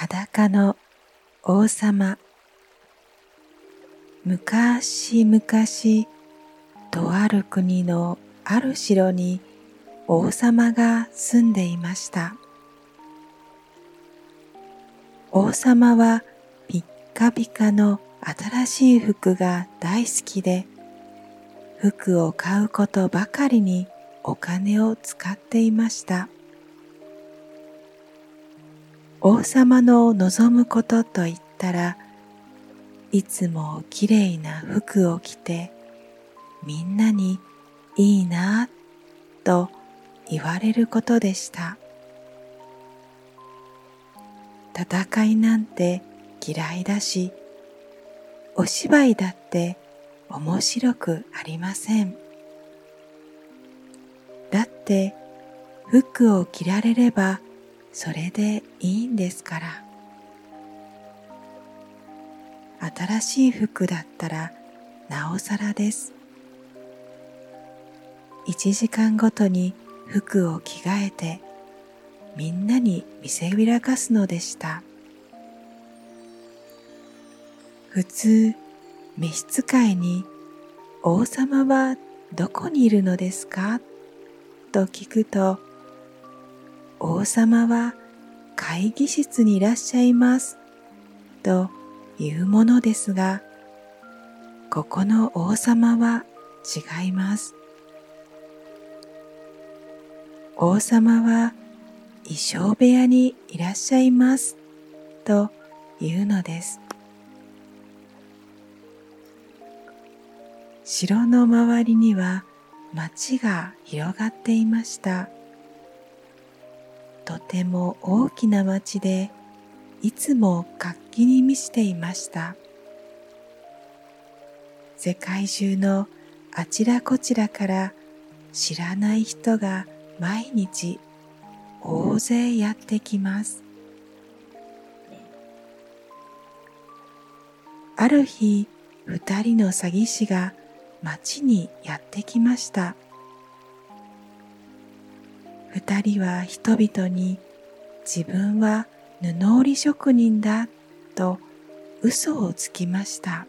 裸の王様。昔々とある国のある城に王様が住んでいました。王様はピッカピカの新しい服が大好きで服を買うことばかりにお金を使っていました。王様の望むことといったらいつもきれいな服を着てみんなにいいなと言われることでした。戦いなんて嫌いだしお芝居だって面白くありません。だって服を着られればそれでいいんですから。新しい服だったらなおさらです。1時間ごとに服を着替えてみんなに見せびらかすのでした。普通召使いに王様はどこにいるのですか？と聞くと王様は会議室にいらっしゃいます。というものですがここの王様は違います。王様は衣装部屋にいらっしゃいます。というのです。城の周りには町が広がっていました。とても大きな町でいつも活気に満ちていました。世界中のあちらこちらから知らない人が毎日大勢やってきます。ある日二人の詐欺師が町にやってきました。二人は人々に自分は布織職人だと嘘をつきました。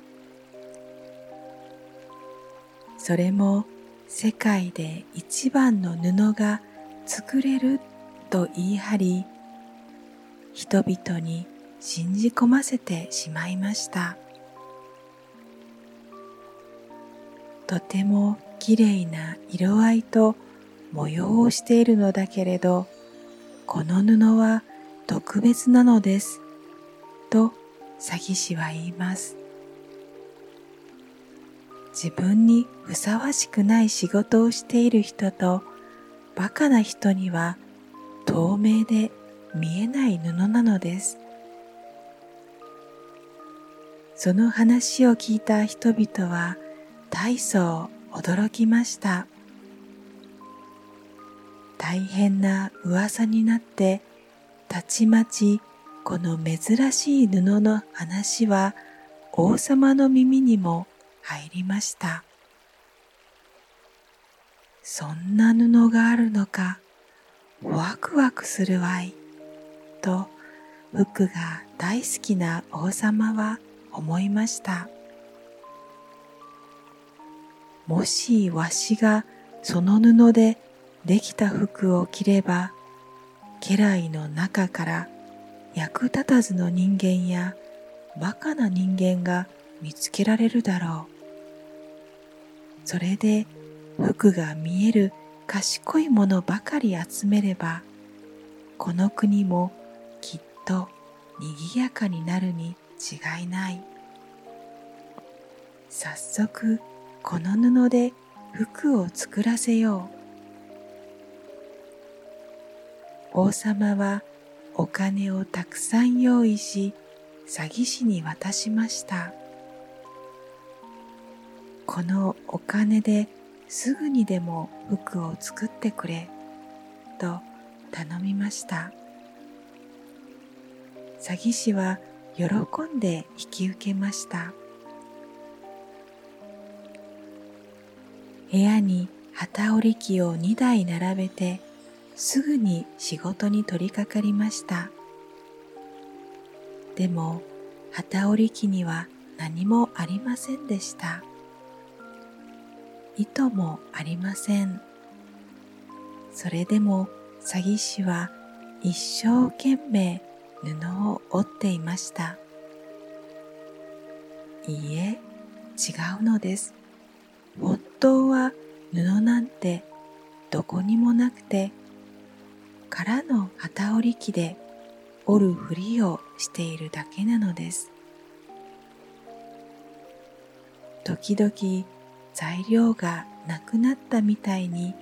それも世界で一番の布が作れると言い張り人々に信じ込ませてしまいました。とてもきれいな色合いと模様をしているのだけれどこの布は特別なのですと詐欺師は言います。自分にふさわしくない仕事をしている人とバカな人には透明で見えない布なのです。その話を聞いた人々は大層驚きました。大変な噂になってたちまちこの珍しい布の話は王様の耳にも入りました。そんな布があるのかワクワクするわいと服が大好きな王様は思いました。もしわしがその布でできた服を着れば家来の中から役立たずの人間やバカな人間が見つけられるだろう。それで服が見える賢いものばかり集めればこの国もきっとにぎやかになるに違いない。早速この布で服を作らせよう。王様はお金をたくさん用意し詐欺師に渡しました。このお金ですぐにでも服を作ってくれと頼みました。詐欺師は喜んで引き受けました。部屋に機織り機を2台並べてすぐに仕事に取り掛かりましたでも旗織り機には何もありませんでした。糸もありません。それでも詐欺師は一生懸命布を織っていました。いいえ、違うのです。本当は布なんてどこにもなくて、空の旗織り機で織るふりをしているだけなのです。時々材料がなくなったみたいに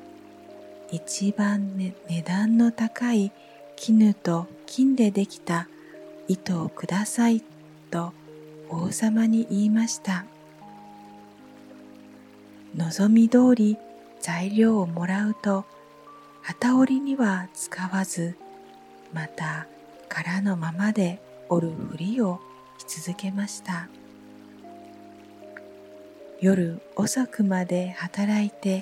一番、ね、値段の高い絹と金でできた糸をくださいと王様に言いました。望み通り材料をもらうと旗織りには使わずまた空のままで織るふりをし続けました。夜遅くまで働いて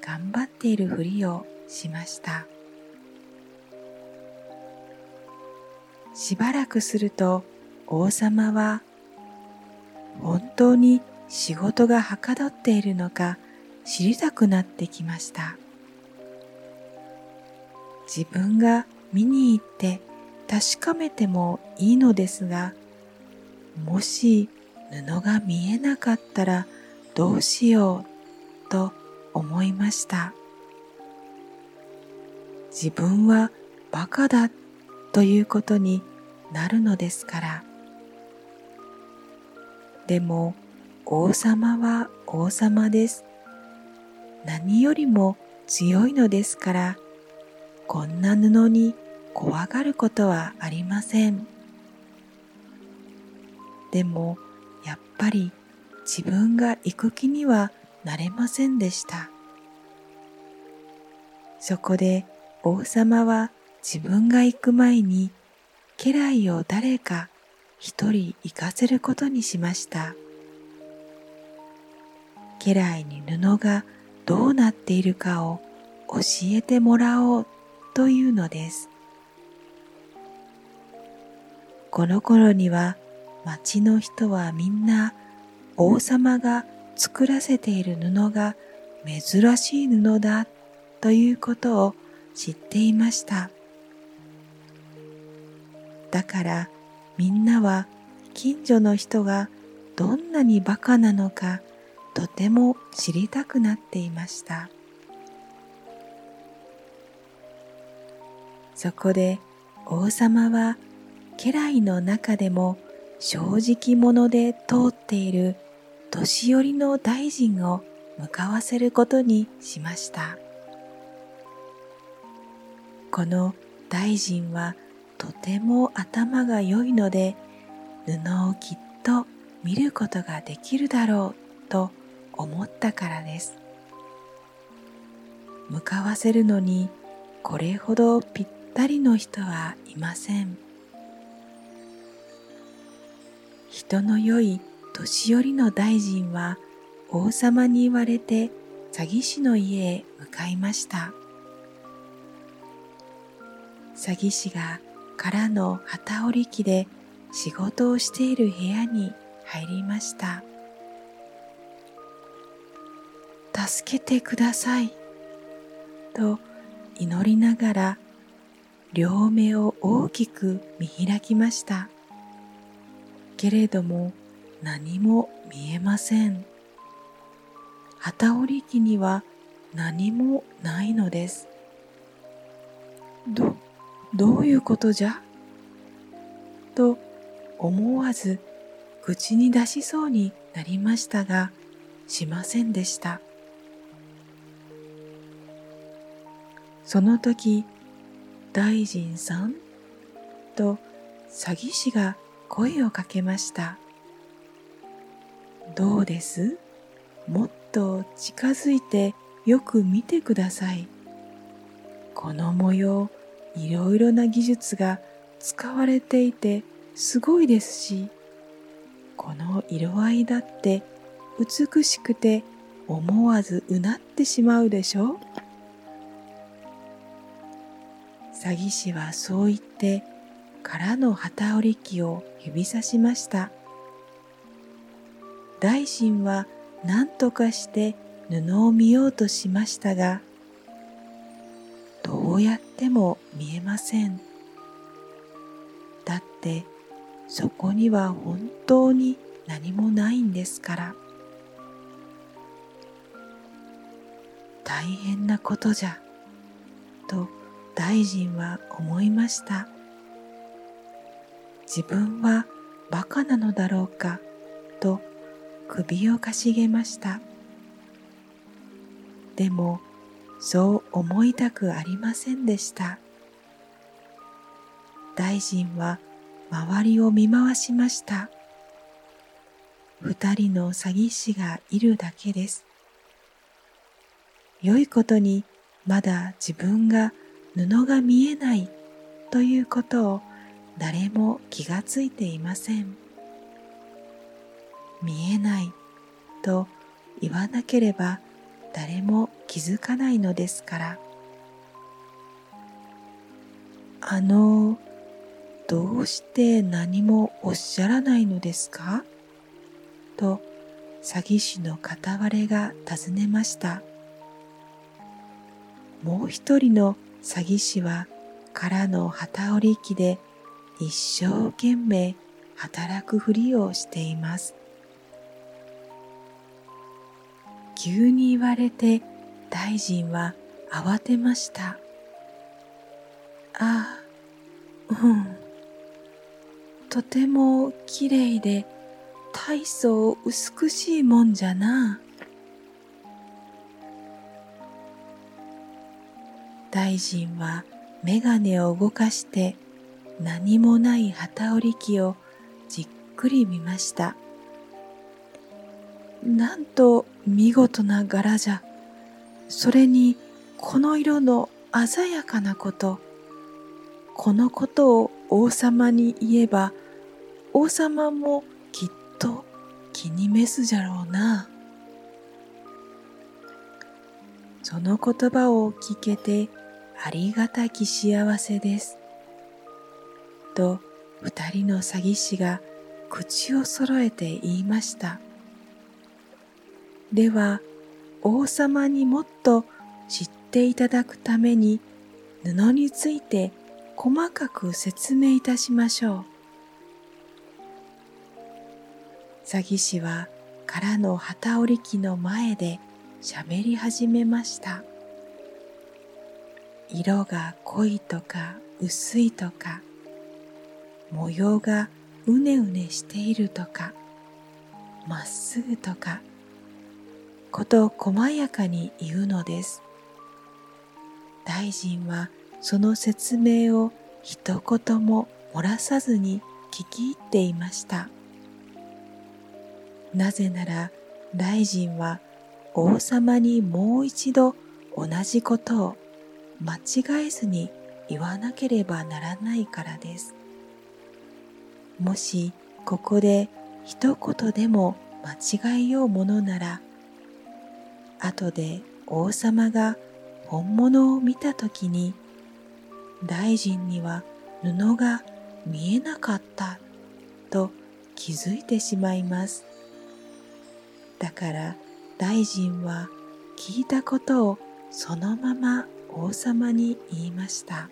頑張っているふりをしました。しばらくすると王様は本当に仕事がはかどっているのか知りたくなってきました。自分が見に行って確かめてもいいのですがもし布が見えなかったらどうしようと思いました。自分はバカだということになるのですから。でも王様は王様です。何よりも強いのですから、こんな布に怖がることはありません。でも、やっぱり自分が行く気にはなれませんでした。そこで王様は自分が行く前に家来を誰か一人行かせることにしました。家来に布がどうなっているかを教えてもらおうというのです。この頃には町の人はみんな王様が作らせている布が珍しい布だということを知っていました。だからみんなは近所の人がどんなにバカなのかとても知りたくなっていましたそこで王様は家来の中でも正直者で通っている年寄りの大臣を向かわせることにしました。この大臣はとても頭が良いので布をきっと見ることができるだろうと思ったからです。向かわせるのにこれほどぴったりの人はいません。人の良い年寄りの大臣は王様に言われて詐欺師の家へ向かいました。詐欺師が空の旗織り機で仕事をしている部屋に入りました。助けてください。と祈りながら両目を大きく見開きました。けれども何も見えません。旗織り機には何もないのです。ど、どういうことじゃ？と思わず口に出しそうになりましたが、しませんでした。その時、大臣さん？と詐欺師が声をかけました。どうです？もっと近づいてよく見てください。この模様、いろいろな技術が使われていてすごいですし、この色合いだって美しくて思わずうなってしまうでしょ？う詐欺師はそう言って空の旗織り機を指さしました。大臣は何とかして布を見ようとしましたがどうやっても見えません。だってそこには本当に何もないんですから。大変なことじゃと大臣は思いました。自分はバカなのだろうかと首をかしげました。でもそう思いたくありませんでした。大臣は周りを見回しました。二人の詐欺師がいるだけです。良いことにまだ自分が布が見えないということを誰も気がついていません。見えないと言わなければ誰も気づかないのですから。あのどうして何もおっしゃらないのですか？と詐欺師の片割れが尋ねました。もう一人の詐欺師は空の旗織り機で一生懸命働くふりをしています。急に言われて大臣は慌てました。ああうん。とてもきれいで大層美しいもんじゃな。大臣は眼鏡を動かして何もない旗織り機をじっくり見ました。なんと見事な柄じゃ。それにこの色の鮮やかなこと。このことを王様に言えば王様もきっと気に召すじゃろうな。その言葉を聞けてありがたき幸せです。と二人の詐欺師が口を揃えて言いました。では王様にもっと知っていただくために布について細かく説明いたしましょう。詐欺師は空の旗織り機の前で喋り始めました。色が濃いとか薄いとか模様がうねうねしているとかまっすぐとかこと細やかに言うのです。大臣はその説明を一言も漏らさずに聞き入っていました。なぜなら大臣は王様にもう一度同じことを間違えずに言わなければならないからです。もしここで一言でも間違えようものなら後で王様が本物を見た時に大臣には布が見えなかったと気づいてしまいます。だから大臣は聞いたことをそのまま王様に言いました。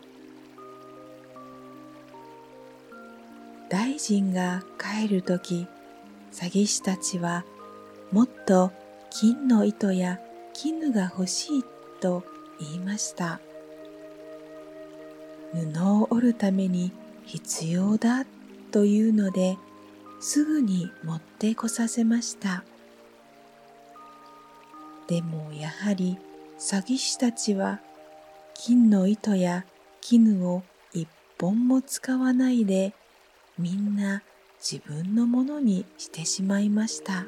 大臣が帰る時詐欺師たちはもっと金の糸や絹が欲しいと言いました。布を織るために必要だというのですぐに持ってこさせました。でもやはり詐欺師たちは金の糸や絹を一本も使わないでみんな自分のものにしてしまいました。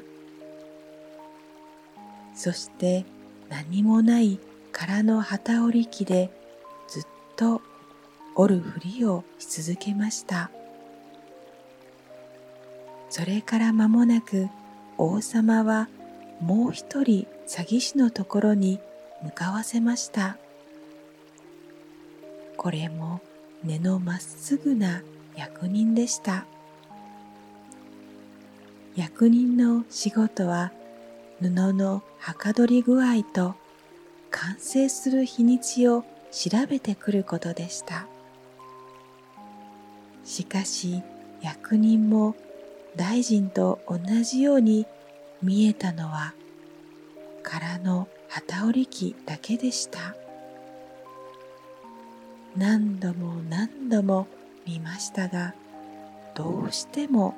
そして何もない空の旗織り機でずっと折るふりをし続けました。それから間もなく王様はもう一人詐欺師のところに向かわせました。これも根のまっすぐな役人でした。役人の仕事は布のはかどり具合と完成する日にちを調べてくることでした。しかし役人も大臣と同じように見えたのは空の旗織り機だけでした。何度も何度も見ましたがどうしても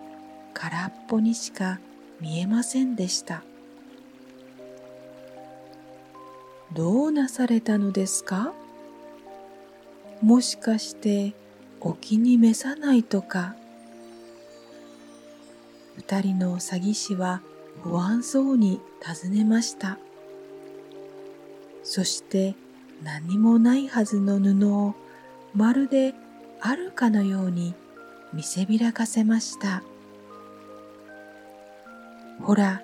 空っぽにしか見えませんでした。どうなされたのですか？もしかしてお気に召さないとか。二人の詐欺師は不安そうに尋ねました。そして何もないはずの布をまるであるかのように見せびらかせました。ほら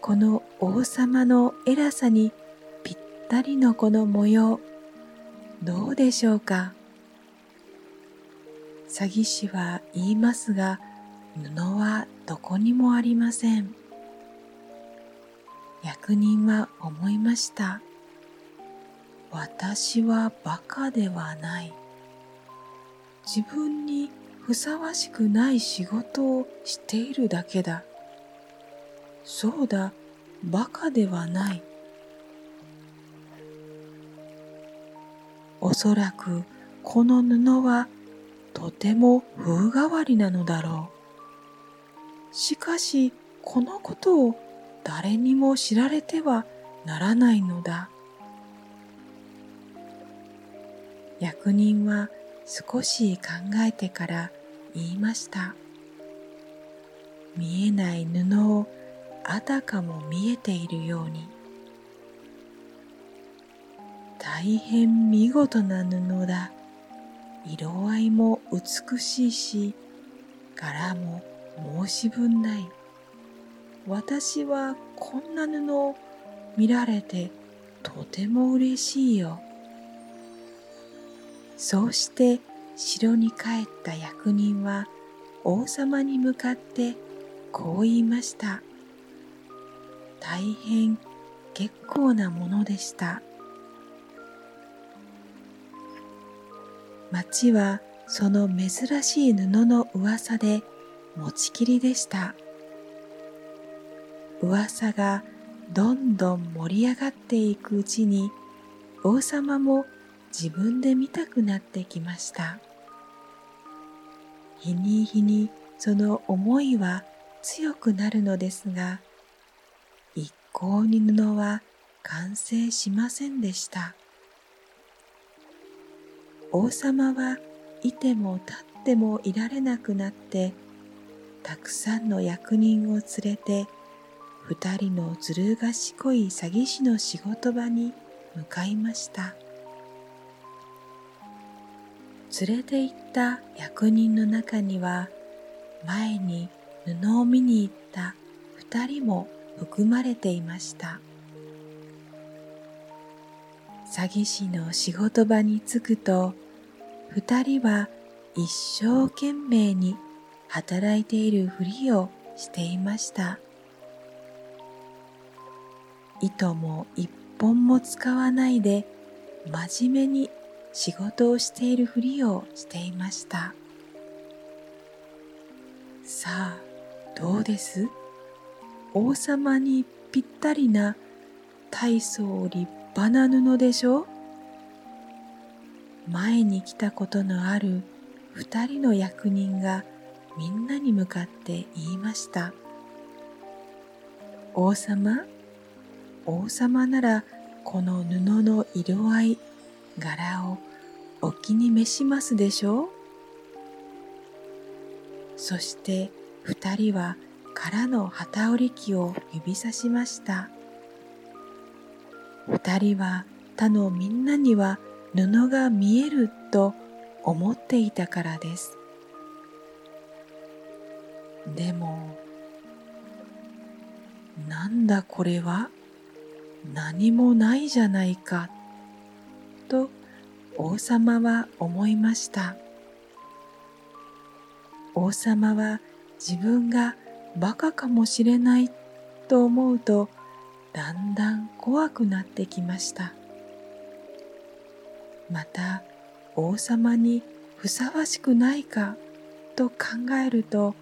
この王様の偉さにぴったりのこの模様どうでしょうか？詐欺師は言いますが布はどこにもありません。役人は思いました。私はバカではない。自分にふさわしくない仕事をしているだけだ。そうだ、バカではない。おそらくこの布はとても風変わりなのだろう。しかしこのことを誰にも知られてはならないのだ。役人は少し考えてから言いました。見えない布をあたかも見えているように。大変見事な布だ。色合いも美しいし柄も申し分ない。私はこんな布を見られてとても嬉しいよ。そうして城に帰った役人は王様に向かってこう言いました。大変結構なものでした。町はその珍しい布の噂で持ちきりでした。噂がどんどん盛り上がっていくうちに王様も自分で見たくなってきました日に日にその思いは強くなるのですが一向に布は完成しませんでした王様はいても立ってもいられなくなってたくさんの役人を連れて二人のずる賢い詐欺師の仕事場に向かいました。連れて行った役人の中には前に布を見に行った二人も含まれていました。詐欺師の仕事場に着くと二人は一生懸命に働いているふりをしていました。糸も一本も使わないで真面目に仕事をしているふりをしていました。さあどうです？王様にぴったりな大層立派な布でしょ？前に来たことのある二人の役人がみんなに向かって言いました。王様？王様ならこの布の色合い柄をお気に召しますでしょう？そして二人は空の旗織り機を指さしました。二人は他のみんなには布が見えると思っていたからです。でもなんだこれは？何もないじゃないか。と王様は思いました。王様は自分がバカかもしれないと思うとだんだん怖くなってきました。また王様にふさわしくないかと考えると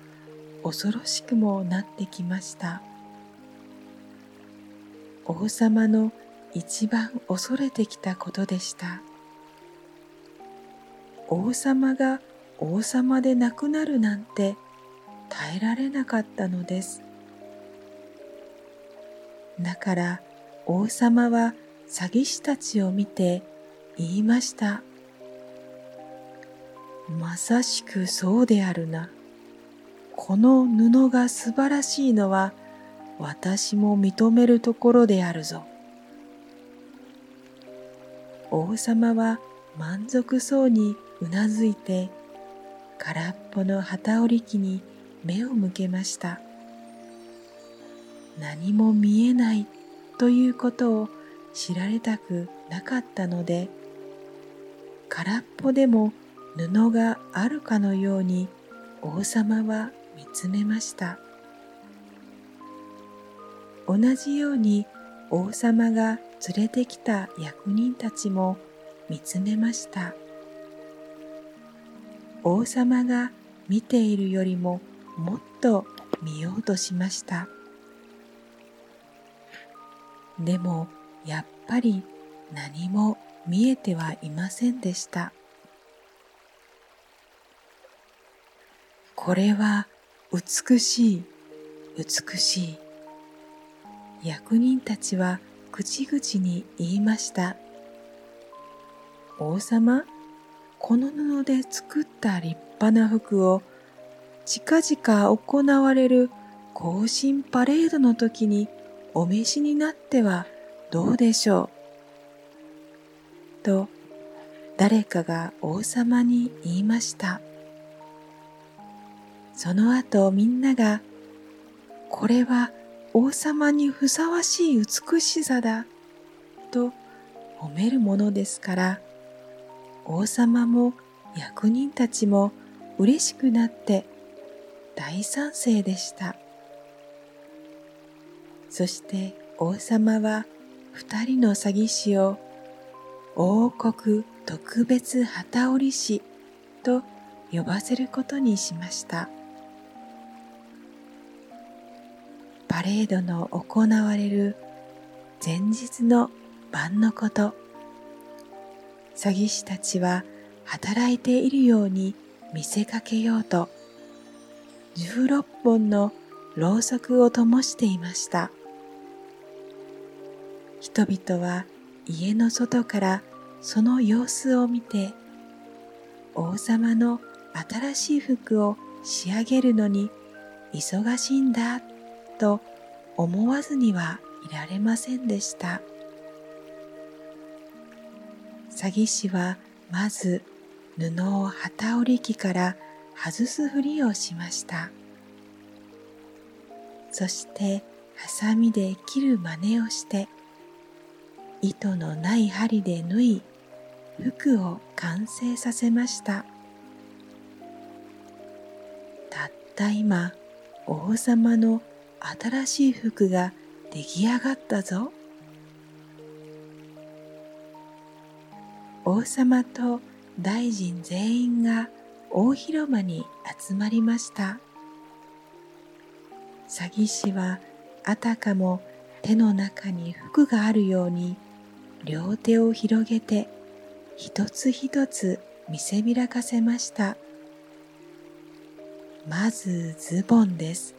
恐ろしくもなってきました。王様の一番恐れてきたことでした王様が王様でなくなるなんて耐えられなかったのですだから王様は詐欺師たちを見て言いました。まさしくそうであるな。この布が素晴らしいのは私も認めるところであるぞ。王様は満足そうにうなずいて空っぽの旗織り機に目を向けました。何も見えないということを知られたくなかったので空っぽでも布があるかのように王様は見つめました同じように王様が連れてきた役人たちも見つめました王様が見ているよりももっと見ようとしましたでもやっぱり何も見えてはいませんでした。これは美しい、美しい。役人たちは口々に言いました。王様、この布で作った立派な服を近々行われる行進パレードの時にお召しになってはどうでしょう？と誰かが王様に言いましたその後みんながこれは王様にふさわしい美しさだと褒めるものですから王様も役人たちも嬉しくなって大賛成でした。そして王様は二人の詐欺師を王国特別旗織師と呼ばせることにしましたパレードの行われる前日の晩のこと。詐欺師たちは働いているように見せかけようと16本のろうそくを灯していました。人々は家の外からその様子を見て王様の新しい服を仕上げるのに忙しいんだ。と思わずにはいられませんでした。詐欺師はまず布を旗織り機から外すふりをしました。そしてハサミで切る真似をして糸のない針で縫い服を完成させました。たった今王様の新しい服が出来上がったぞ。王様と大臣全員が大広間に集まりました。詐欺師はあたかも手の中に服があるように両手を広げて一つ一つ見せびらかせました。まずズボンです。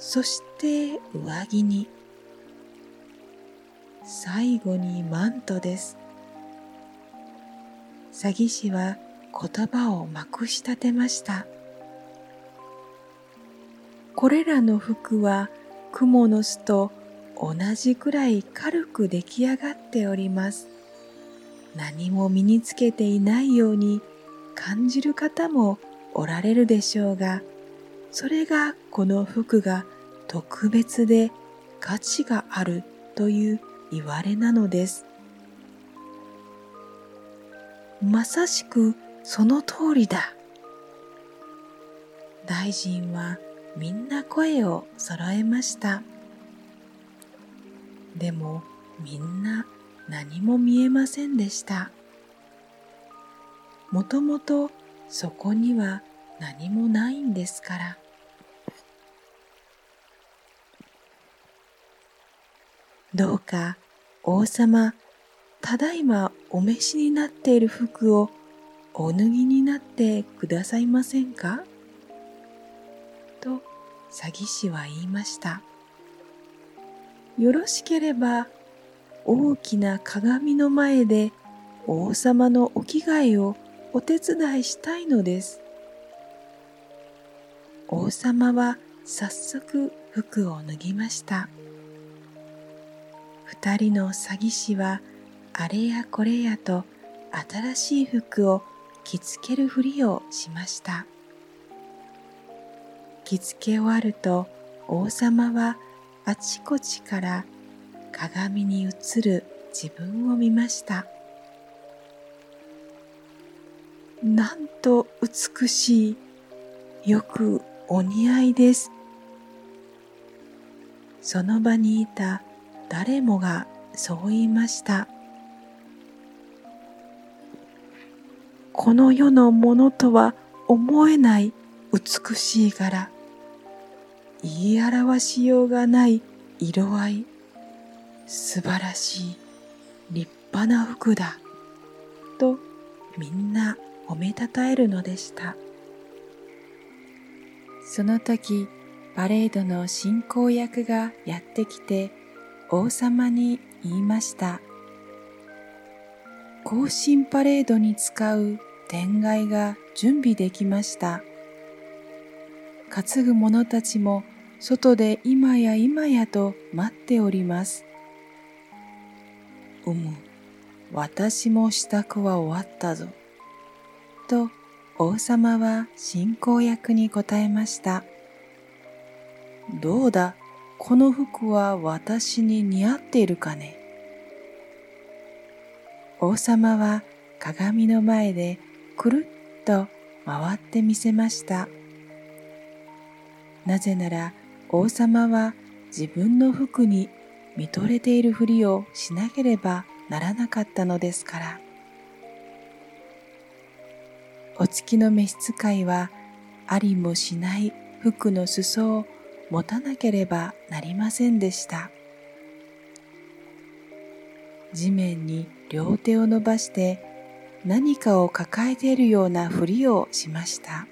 そして上着に。最後にマントです。詐欺師は言葉をまくし立てました。これらの服は蜘蛛の巣と同じくらい軽く出来上がっております。何も身につけていないように感じる方もおられるでしょうが、それがこの服が特別で価値があるという言われなのです。まさしくその通りだ。大臣はみんな声を揃えました。でもみんな何も見えませんでした。もともとそこには何もないんですから。どうか王様、ただいまお召しになっている服をお脱ぎになってくださいませんか？と詐欺師は言いました。よろしければ大きな鏡の前で王様のお着替えをお手伝いしたいのです。王様は早速服を脱ぎました。二人の詐欺師はあれやこれやと新しい服を着付けるふりをしました。着付け終わると王様はあちこちから鏡に映る自分を見ましたなんと美しいよくお似合いですその場にいた誰もがそう言いました。この世のものとは思えない美しい柄。言い表しようがない色合い。素晴らしい立派な服だ。とみんな褒めたたえるのでした。その時パレードの進行役がやってきて王様に言いました行進パレードに使う天蓋が準備できました担ぐ者たちも外で今や今やと待っております。うむ、私も支度は終わったぞ。と王様は進行役に答えました。どうだ、この服は私に似合っているかね？王様は鏡の前でくるっと回ってみせました。なぜなら王様は自分の服に見とれているふりをしなければならなかったのですから。お月の召使いはありもしない服の裾を持たなければなりませんでした。地面に両手を伸ばして何かを抱えているようなふりをしました。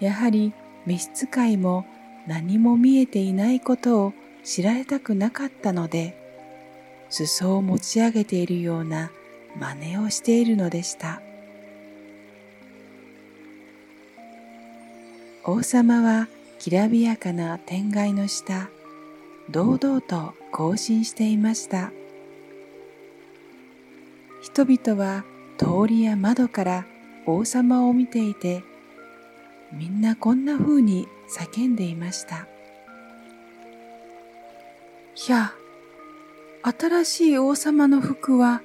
やはり召使いも何も見えていないことを知られたくなかったので、裾を持ち上げているような真似をしているのでした。王様はきらびやかな天蓋の下、堂々と行進していました。人々は通りや窓から王様を見ていてみんなこんな風に叫んでいました。いや、新しい王様の服は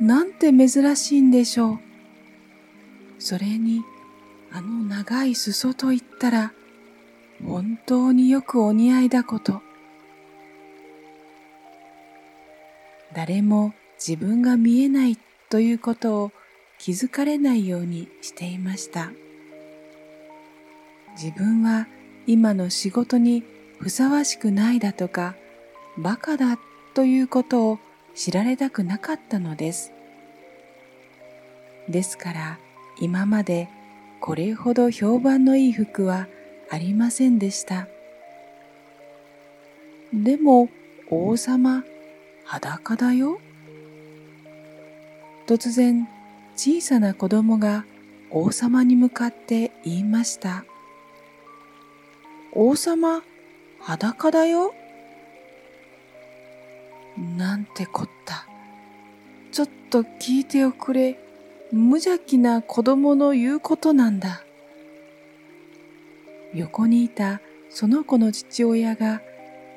なんて珍しいんでしょう。それに、あの長い裾と言ったら、本当によくお似合いだこと。誰も自分が見えないということを気づかれないようにしていました。自分は今の仕事にふさわしくないだとか、バカだということを知られたくなかったのです。ですから今までこれほど評判のいい服はありませんでした。でも王様裸だよ？突然小さな子供が王様に向かって言いました。王様、裸だよ？なんてこった。ちょっと聞いておくれ。無邪気な子供の言うことなんだ。横にいたその子の父親が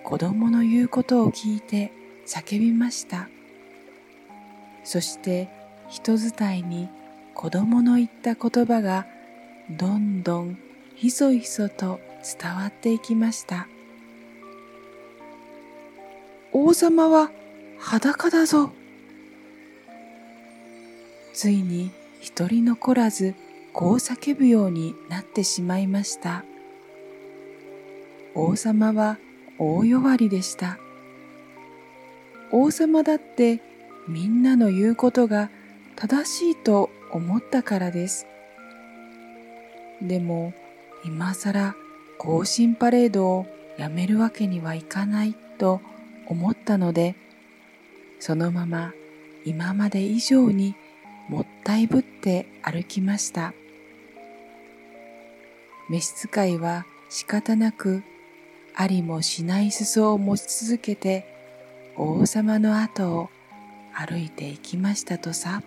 子供の言うことを聞いて叫びました。そして人伝いに子供の言った言葉がどんどんひそひそと伝わっていきました。王様は裸だぞ。ついに一人残らずこう叫ぶようになってしまいました。王様は大弱りでした。王様だってみんなの言うことが正しいと思ったからです。でも今更行進パレードをやめるわけにはいかないと思ったので、そのまま今まで以上にもったいぶって歩きました。召使いは仕方なくありもしない裾を持ち続けて王様の後を歩いていきましたとさ。